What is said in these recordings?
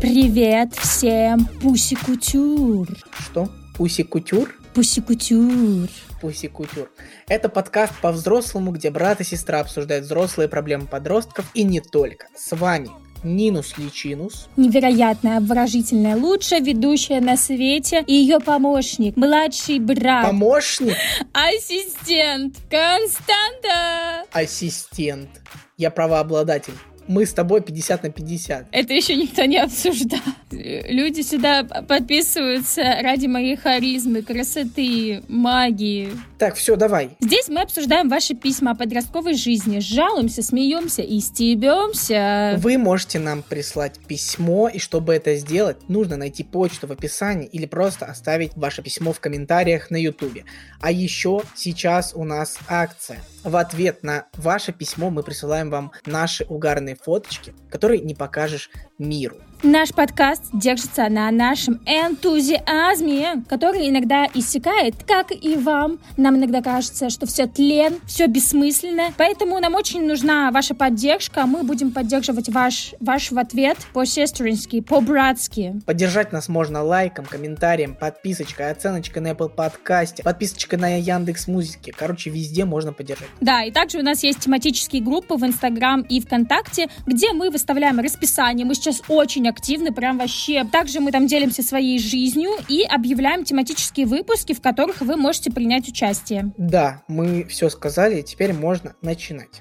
Привет всем, Пуси-кутюр. Что? Пуси-кутюр? Пуси-кутюр. Пуси-кутюр. Это подкаст по-взрослому, где брат и сестра обсуждают взрослые проблемы подростков и не только. С вами Нинус Личинус. Невероятная, обворожительная, лучшая ведущая на свете и ее помощник, младший брат. Помощник? Ассистент Константа. Ассистент. Я правообладатель мы с тобой 50 на 50. Это еще никто не обсуждал. Люди сюда подписываются ради моей харизмы, красоты, магии. Так, все, давай. Здесь мы обсуждаем ваши письма о подростковой жизни, жалуемся, смеемся и стебемся. Вы можете нам прислать письмо, и чтобы это сделать, нужно найти почту в описании или просто оставить ваше письмо в комментариях на ютубе. А еще сейчас у нас акция. В ответ на ваше письмо мы присылаем вам наши угарные фоточки, которые не покажешь миру. Наш подкаст держится на нашем энтузиазме, который иногда иссякает, как и вам. Нам иногда кажется, что все тлен, все бессмысленно. Поэтому нам очень нужна ваша поддержка. Мы будем поддерживать ваш, ваш в ответ по-сестрински, по-братски. Поддержать нас можно лайком, комментарием, подписочкой, оценочкой на Apple подкасте, подписочкой на Яндекс Музыке. Короче, везде можно поддержать. Да, и также у нас есть тематические группы в Инстаграм и ВКонтакте, где мы выставляем расписание. Мы сейчас очень активны, прям вообще. Также мы там делимся своей жизнью и объявляем тематические выпуски, в которых вы можете принять участие. Да, мы все сказали, теперь можно начинать.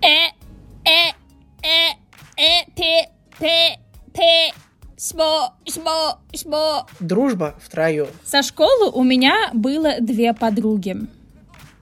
Э, э, э, э, пе, пе, пе. Смо, смо, смо. Дружба втроем. Со школы у меня было две подруги.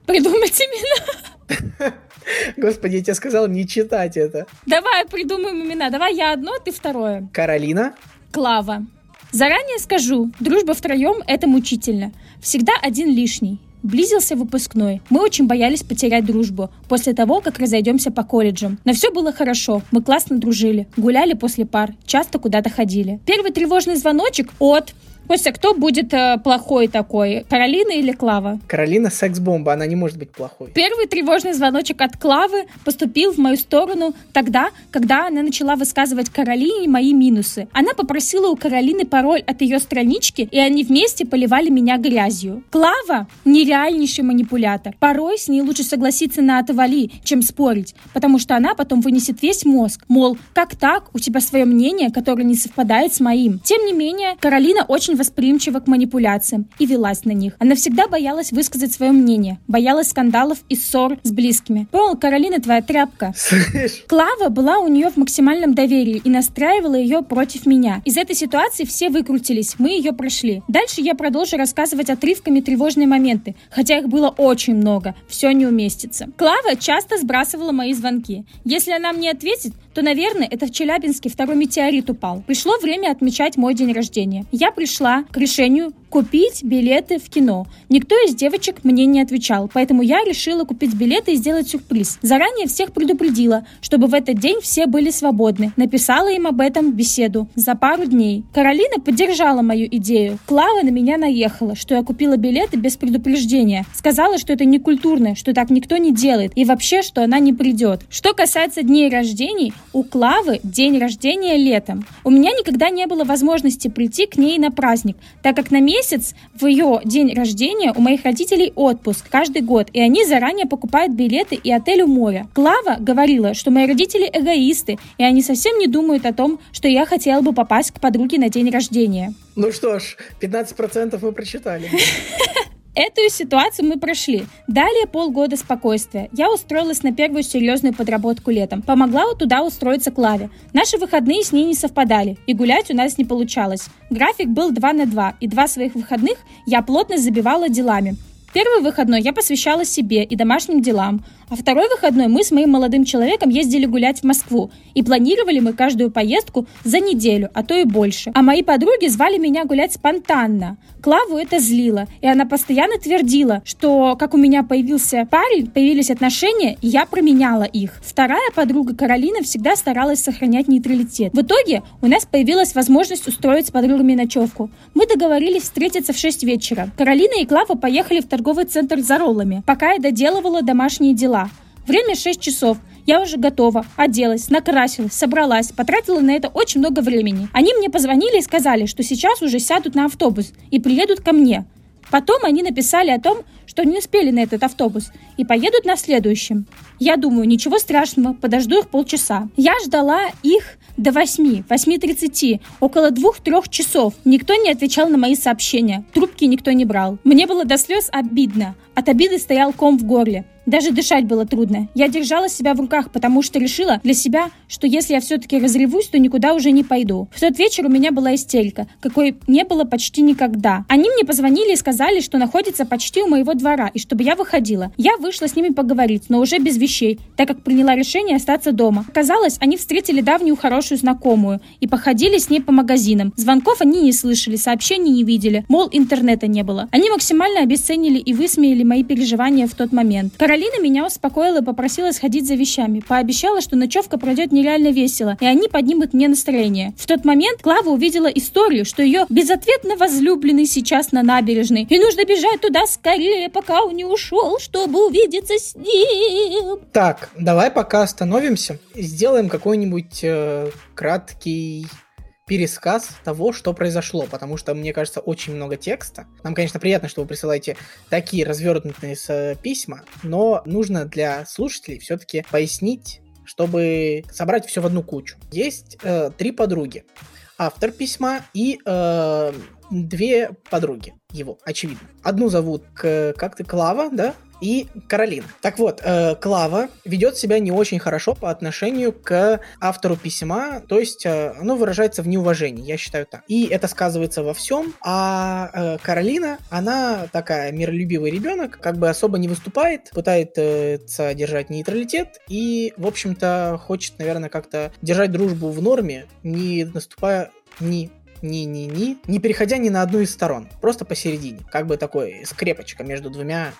Придумать имена. Господи, я тебе сказал не читать это. Давай придумаем имена. Давай я одно, ты второе. Каролина. Клава. Заранее скажу, дружба втроем — это мучительно. Всегда один лишний. Близился выпускной. Мы очень боялись потерять дружбу после того, как разойдемся по колледжам. Но все было хорошо. Мы классно дружили. Гуляли после пар. Часто куда-то ходили. Первый тревожный звоночек от Костя, кто будет э, плохой такой? Каролина или Клава? Каролина секс-бомба, она не может быть плохой. Первый тревожный звоночек от Клавы поступил в мою сторону тогда, когда она начала высказывать Каролине мои минусы. Она попросила у Каролины пароль от ее странички, и они вместе поливали меня грязью. Клава — нереальнейший манипулятор. Порой с ней лучше согласиться на отвали, чем спорить, потому что она потом вынесет весь мозг. Мол, как так? У тебя свое мнение, которое не совпадает с моим. Тем не менее, Каролина очень восприимчива к манипуляциям и велась на них. Она всегда боялась высказать свое мнение, боялась скандалов и ссор с близкими. Понял, Каролина твоя тряпка. Слышь? Клава была у нее в максимальном доверии и настраивала ее против меня. Из этой ситуации все выкрутились, мы ее прошли. Дальше я продолжу рассказывать отрывками тревожные моменты, хотя их было очень много, все не уместится. Клава часто сбрасывала мои звонки. Если она мне ответит, то, наверное, это в Челябинске второй метеорит упал. Пришло время отмечать мой день рождения. Я пришла к решению купить билеты в кино. Никто из девочек мне не отвечал, поэтому я решила купить билеты и сделать сюрприз. Заранее всех предупредила, чтобы в этот день все были свободны. Написала им об этом беседу за пару дней. Каролина поддержала мою идею. Клава на меня наехала, что я купила билеты без предупреждения. Сказала, что это не культурно, что так никто не делает и вообще, что она не придет. Что касается дней рождений, у Клавы день рождения летом. У меня никогда не было возможности прийти к ней на праздник, так как на месяц в ее день рождения у моих родителей отпуск каждый год, и они заранее покупают билеты и отель у моря. Клава говорила, что мои родители эгоисты, и они совсем не думают о том, что я хотела бы попасть к подруге на день рождения. Ну что ж, 15% мы прочитали. Эту ситуацию мы прошли. Далее полгода спокойствия. Я устроилась на первую серьезную подработку летом. Помогла туда устроиться Клаве. Наши выходные с ней не совпадали, и гулять у нас не получалось. График был 2 на 2, и два своих выходных я плотно забивала делами. Первый выходной я посвящала себе и домашним делам, а второй выходной мы с моим молодым человеком ездили гулять в Москву, и планировали мы каждую поездку за неделю, а то и больше. А мои подруги звали меня гулять спонтанно. Клаву это злило, и она постоянно твердила, что как у меня появился парень, появились отношения, и я променяла их. Вторая подруга Каролина всегда старалась сохранять нейтралитет. В итоге у нас появилась возможность устроить с подругами ночевку. Мы договорились встретиться в 6 вечера. Каролина и Клава поехали в торговый центр за роллами, пока я доделывала домашние дела. Время 6 часов. Я уже готова, оделась, накрасилась, собралась, потратила на это очень много времени. Они мне позвонили и сказали, что сейчас уже сядут на автобус и приедут ко мне. Потом они написали о том, что не успели на этот автобус и поедут на следующем. Я думаю, ничего страшного, подожду их полчаса. Я ждала их до 8, 8.30, около двух-трех часов. Никто не отвечал на мои сообщения, трубки никто не брал. Мне было до слез обидно. От обиды стоял ком в горле. Даже дышать было трудно. Я держала себя в руках, потому что решила для себя, что если я все-таки разревусь, то никуда уже не пойду. В тот вечер у меня была истерика, какой не было почти никогда. Они мне позвонили и сказали, что находятся почти у моего двора, и чтобы я выходила. Я вышла с ними поговорить, но уже без вещей, так как приняла решение остаться дома. Казалось, они встретили давнюю хорошую знакомую и походили с ней по магазинам. Звонков они не слышали, сообщений не видели, мол, интернета не было. Они максимально обесценили и высмеяли мои переживания в тот момент. Каролина меня успокоила и попросила сходить за вещами. Пообещала, что ночевка пройдет нереально весело, и они поднимут мне настроение. В тот момент Клава увидела историю, что ее безответно возлюбленный сейчас на набережной, и нужно бежать туда скорее, пока он не ушел, чтобы увидеться с ним. Так, давай пока остановимся, сделаем какой-нибудь э, краткий пересказ того, что произошло, потому что, мне кажется, очень много текста. Нам, конечно, приятно, что вы присылаете такие развернутые с письма, но нужно для слушателей все-таки пояснить, чтобы собрать все в одну кучу. Есть э, три подруги. Автор письма и э, две подруги его, очевидно. Одну зовут как ты Клава, да? И Каролина. Так вот, э, Клава ведет себя не очень хорошо по отношению к автору письма, то есть э, оно выражается в неуважении, я считаю так. И это сказывается во всем, а э, Каролина, она такая миролюбивый ребенок, как бы особо не выступает, пытается держать нейтралитет и, в общем-то, хочет, наверное, как-то держать дружбу в норме, не наступая ни ни-ни-ни, не переходя ни на одну из сторон, просто посередине, как бы такой скрепочка между двумя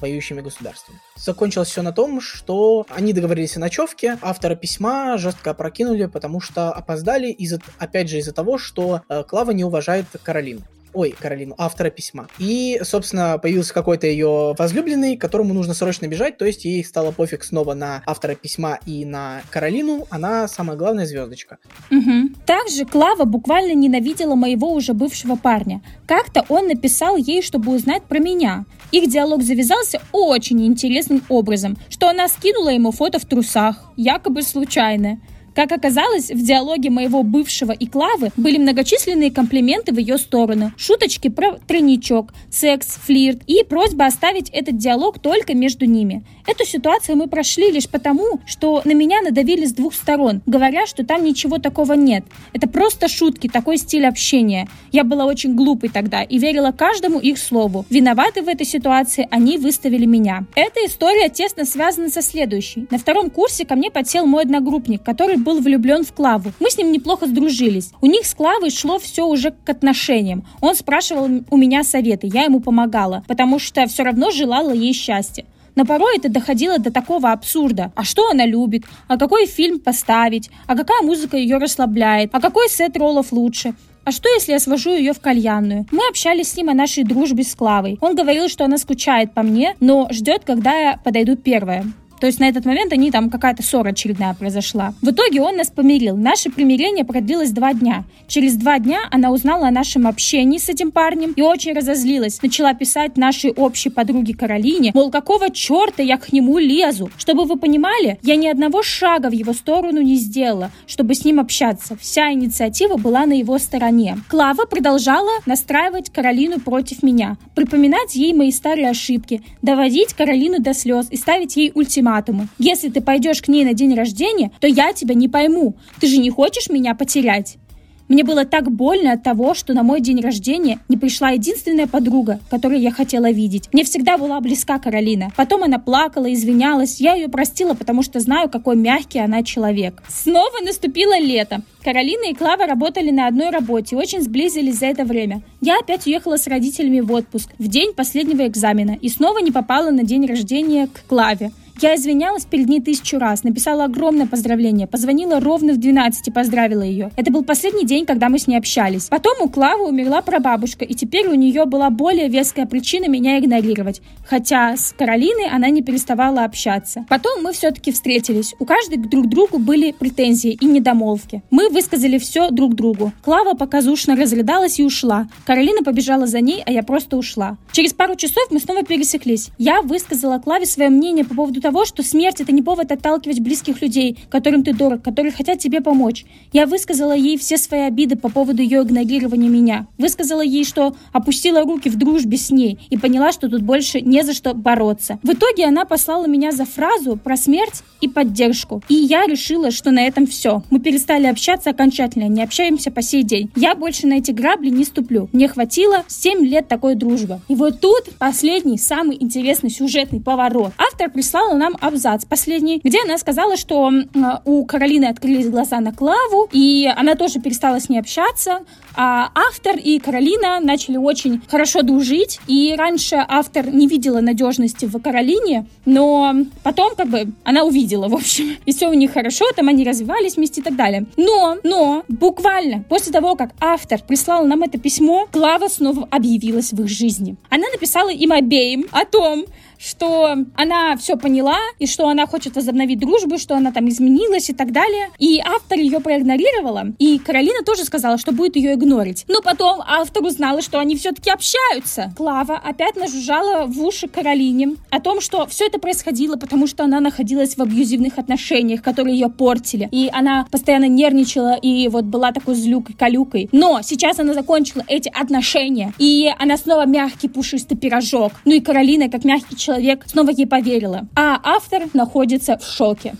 воюющими государствами. Закончилось все на том, что они договорились о ночевке, автора письма жестко опрокинули, потому что опоздали, из опять же из-за того, что э, Клава не уважает Каролину ой, Каролину, автора письма. И, собственно, появился какой-то ее возлюбленный, которому нужно срочно бежать, то есть ей стало пофиг снова на автора письма и на Каролину, она самая главная звездочка. Угу. Также Клава буквально ненавидела моего уже бывшего парня. Как-то он написал ей, чтобы узнать про меня. Их диалог завязался очень интересным образом, что она скинула ему фото в трусах, якобы случайно. Как оказалось, в диалоге моего бывшего и Клавы были многочисленные комплименты в ее сторону, шуточки про тройничок, секс, флирт и просьба оставить этот диалог только между ними. Эту ситуацию мы прошли лишь потому, что на меня надавили с двух сторон, говоря, что там ничего такого нет. Это просто шутки, такой стиль общения. Я была очень глупой тогда и верила каждому их слову. Виноваты в этой ситуации они выставили меня. Эта история тесно связана со следующей. На втором курсе ко мне подсел мой одногруппник, который был влюблен в Клаву. Мы с ним неплохо сдружились. У них с Клавой шло все уже к отношениям. Он спрашивал у меня советы, я ему помогала, потому что все равно желала ей счастья. Но порой это доходило до такого абсурда. А что она любит? А какой фильм поставить? А какая музыка ее расслабляет? А какой сет роллов лучше? А что, если я свожу ее в кальянную? Мы общались с ним о нашей дружбе с Клавой. Он говорил, что она скучает по мне, но ждет, когда я подойду первая. То есть на этот момент они там какая-то ссора очередная произошла. В итоге он нас помирил. Наше примирение продлилось два дня. Через два дня она узнала о нашем общении с этим парнем и очень разозлилась. Начала писать нашей общей подруге Каролине, мол, какого черта я к нему лезу? Чтобы вы понимали, я ни одного шага в его сторону не сделала, чтобы с ним общаться. Вся инициатива была на его стороне. Клава продолжала настраивать Каролину против меня, припоминать ей мои старые ошибки, доводить Каролину до слез и ставить ей ультиматум ультиматумы. Если ты пойдешь к ней на день рождения, то я тебя не пойму. Ты же не хочешь меня потерять. Мне было так больно от того, что на мой день рождения не пришла единственная подруга, которую я хотела видеть. Мне всегда была близка Каролина. Потом она плакала, извинялась. Я ее простила, потому что знаю, какой мягкий она человек. Снова наступило лето. Каролина и Клава работали на одной работе, очень сблизились за это время. Я опять уехала с родителями в отпуск в день последнего экзамена и снова не попала на день рождения к Клаве. Я извинялась перед ней тысячу раз, написала огромное поздравление, позвонила ровно в 12 и поздравила ее. Это был последний день, когда мы с ней общались. Потом у Клавы умерла прабабушка, и теперь у нее была более веская причина меня игнорировать. Хотя с Каролиной она не переставала общаться. Потом мы все-таки встретились. У каждой друг другу были претензии и недомолвки. Мы высказали все друг другу. Клава показушно разрыдалась и ушла. Каролина побежала за ней, а я просто ушла. Через пару часов мы снова пересеклись. Я высказала Клаве свое мнение по поводу того, что смерть это не повод отталкивать близких людей, которым ты дорог, которые хотят тебе помочь. Я высказала ей все свои обиды по поводу ее игнорирования меня. Высказала ей, что опустила руки в дружбе с ней и поняла, что тут больше не за что бороться. В итоге она послала меня за фразу про смерть и поддержку. И я решила, что на этом все. Мы перестали общаться окончательно, не общаемся по сей день. Я больше на эти грабли не ступлю. Мне хватило 7 лет такой дружбы. И вот тут последний, самый интересный сюжетный поворот. Автор прислала нам абзац последний, где она сказала, что у Каролины открылись глаза на Клаву, и она тоже перестала с ней общаться, а автор и Каролина начали очень хорошо дружить, и раньше автор не видела надежности в Каролине, но потом как бы она увидела, в общем, и все у них хорошо, там они развивались вместе и так далее. Но, но, буквально после того, как автор прислал нам это письмо, Клава снова объявилась в их жизни. Она написала им обеим о том, что она все поняла, и что она хочет возобновить дружбу, что она там изменилась и так далее. И автор ее проигнорировала. И Каролина тоже сказала, что будет ее игнорить. Но потом автор узнала, что они все-таки общаются. Клава опять нажужжала в уши Каролине о том, что все это происходило, потому что она находилась в абьюзивных отношениях, которые ее портили. И она постоянно нервничала и вот была такой злюкой-калюкой. Но сейчас она закончила эти отношения, и она снова мягкий пушистый пирожок. Ну и Каролина, как мягкий человек снова ей поверила. А автор находится в шоке.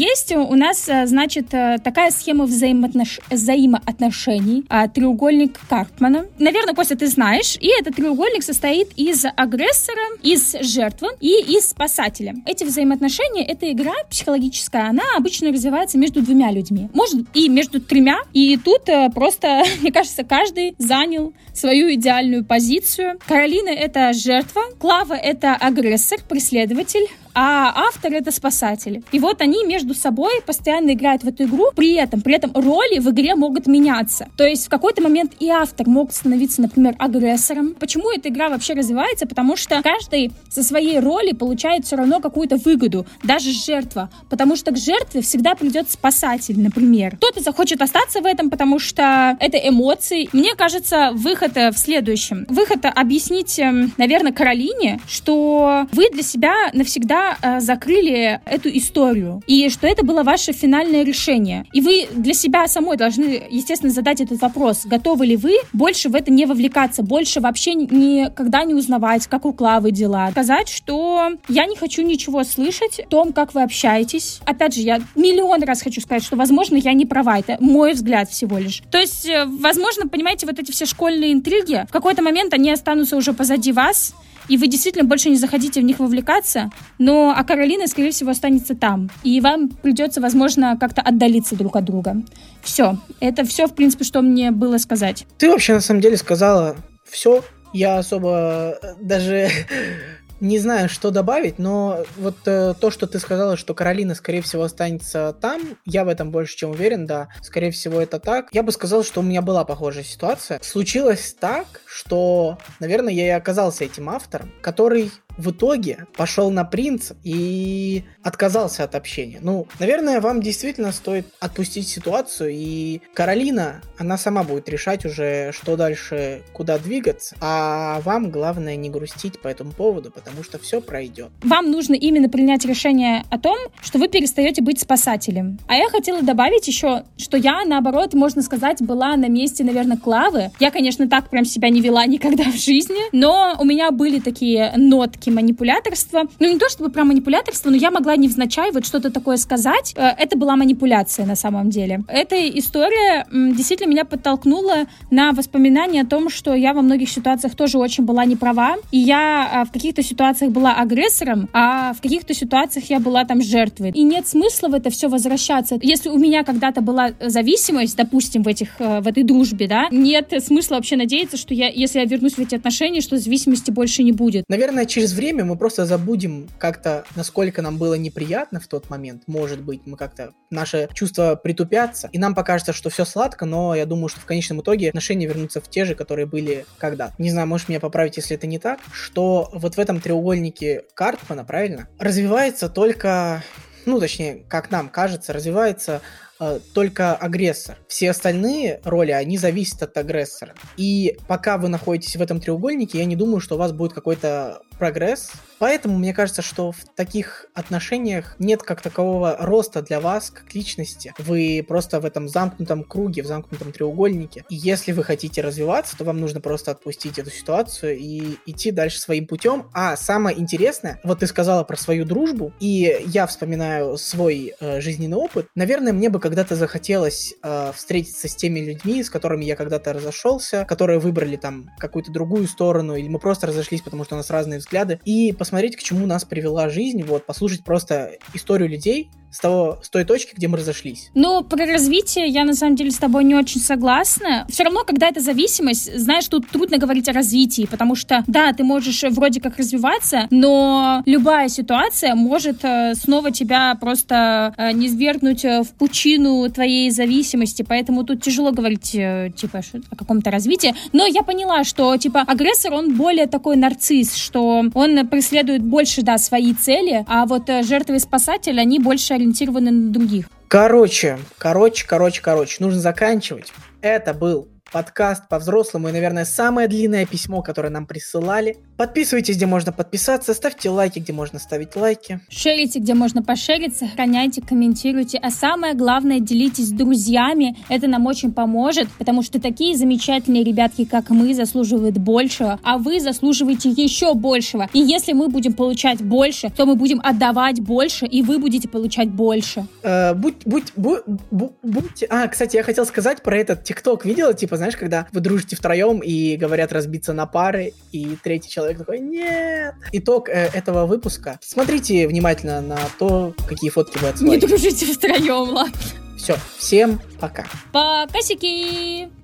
Есть у нас, э, значит, э, такая схема взаимоотнош... взаимоотношений, а, треугольник Карпмана. Наверное, Костя, ты знаешь. И этот треугольник состоит из агрессора, из жертвы и из спасателя. Эти взаимоотношения, эта игра психологическая, она обычно развивается между двумя людьми. Может, и между тремя. И тут э, просто, мне кажется, каждый занял свою идеальную позицию. Каролина — это жертва, Клава — это агрессор, преследователь, а автор это спасатель. И вот они между собой постоянно играют в эту игру, при этом, при этом роли в игре могут меняться. То есть в какой-то момент и автор мог становиться, например, агрессором. Почему эта игра вообще развивается? Потому что каждый со своей роли получает все равно какую-то выгоду, даже жертва. Потому что к жертве всегда придет спасатель, например. Кто-то захочет остаться в этом, потому что это эмоции. Мне кажется, выход в следующем. Выход объяснить, эм, наверное, Каролине, что вы для себя навсегда э, закрыли эту историю, и что это было ваше финальное решение. И вы для себя самой должны, естественно, задать этот вопрос, готовы ли вы больше в это не вовлекаться, больше вообще никогда не узнавать, как у Клавы дела. Сказать, что я не хочу ничего слышать о том, как вы общаетесь. Опять же, я миллион раз хочу сказать, что, возможно, я не права, это мой взгляд всего лишь. То есть, э, возможно, понимаете, вот эти все школьные интриги, в какой-то момент они останутся уже позади вас, и вы действительно больше не захотите в них вовлекаться, но а Каролина, скорее всего, останется там, и вам придется, возможно, как-то отдалиться друг от друга. Все, это все, в принципе, что мне было сказать. Ты вообще, на самом деле, сказала все, я особо э, даже не знаю, что добавить, но вот э, то, что ты сказала, что Каролина, скорее всего, останется там, я в этом больше чем уверен, да, скорее всего, это так. Я бы сказал, что у меня была похожая ситуация. Случилось так, что, наверное, я и оказался этим автором, который в итоге пошел на принцип и отказался от общения. Ну, наверное, вам действительно стоит отпустить ситуацию, и Каролина, она сама будет решать уже, что дальше, куда двигаться, а вам главное не грустить по этому поводу, потому что все пройдет. Вам нужно именно принять решение о том, что вы перестаете быть спасателем. А я хотела добавить еще, что я, наоборот, можно сказать, была на месте, наверное, Клавы. Я, конечно, так прям себя не вела никогда в жизни, но у меня были такие нотки манипуляторства. Ну, не то чтобы про манипуляторство, но я могла невзначай вот что-то такое сказать. Э, это была манипуляция на самом деле. Эта история действительно меня подтолкнула на воспоминания о том, что я во многих ситуациях тоже очень была не права. И я а, в каких-то ситуациях была агрессором, а в каких-то ситуациях я была там жертвой. И нет смысла в это все возвращаться. Если у меня когда-то была зависимость, допустим, в, этих, э, в этой дружбе, да, нет смысла вообще надеяться, что я, если я вернусь в эти отношения, что зависимости больше не будет. Наверное, через время мы просто забудем как-то, насколько нам было неприятно в тот момент. Может быть, мы как-то, наши чувства притупятся, и нам покажется, что все сладко, но я думаю, что в конечном итоге отношения вернутся в те же, которые были когда. Не знаю, можешь меня поправить, если это не так, что вот в этом треугольнике Картмана, правильно, развивается только ну, точнее, как нам кажется, развивается только агрессор. Все остальные роли, они зависят от агрессора. И пока вы находитесь в этом треугольнике, я не думаю, что у вас будет какой-то прогресс. Поэтому мне кажется, что в таких отношениях нет как такового роста для вас как личности. Вы просто в этом замкнутом круге, в замкнутом треугольнике. И если вы хотите развиваться, то вам нужно просто отпустить эту ситуацию и идти дальше своим путем. А самое интересное, вот ты сказала про свою дружбу, и я вспоминаю свой э, жизненный опыт. Наверное, мне бы когда-то захотелось э, встретиться с теми людьми, с которыми я когда-то разошелся, которые выбрали там какую-то другую сторону, или мы просто разошлись, потому что у нас разные взгляды, и посмотреть, к чему нас привела жизнь, вот, послушать просто историю людей, с, того, с той точки, где мы разошлись. Ну, про развитие я на самом деле с тобой не очень согласна. Все равно, когда это зависимость, знаешь, тут трудно говорить о развитии, потому что, да, ты можешь вроде как развиваться, но любая ситуация может э, снова тебя просто э, не свергнуть э, в пучину твоей зависимости, поэтому тут тяжело говорить, типа, о каком-то развитии. Но я поняла, что, типа, агрессор, он более такой нарцисс, что он преследует больше, да, свои цели, а вот жертвы и спасатель, они больше ориентированы на других. Короче, короче, короче, короче, нужно заканчивать. Это был подкаст по-взрослому и, наверное, самое длинное письмо, которое нам присылали. Подписывайтесь, где можно подписаться, ставьте лайки, где можно ставить лайки. Шерите, где можно пошерить, сохраняйте, комментируйте, а самое главное, делитесь с друзьями, это нам очень поможет, потому что такие замечательные ребятки, как мы, заслуживают большего, а вы заслуживаете еще большего. И если мы будем получать больше, то мы будем отдавать больше, и вы будете получать больше. Э, будь, будь, будь, будь, будь... А, кстати, я хотел сказать про этот ТикТок. Видела, типа, знаешь, когда вы дружите втроем и говорят разбиться на пары, и третий человек такой, нет. Итог э, этого выпуска. Смотрите внимательно на то, какие фотки вы отсылаете. Не дружите втроем, ладно. Все, всем пока. Пока, сики!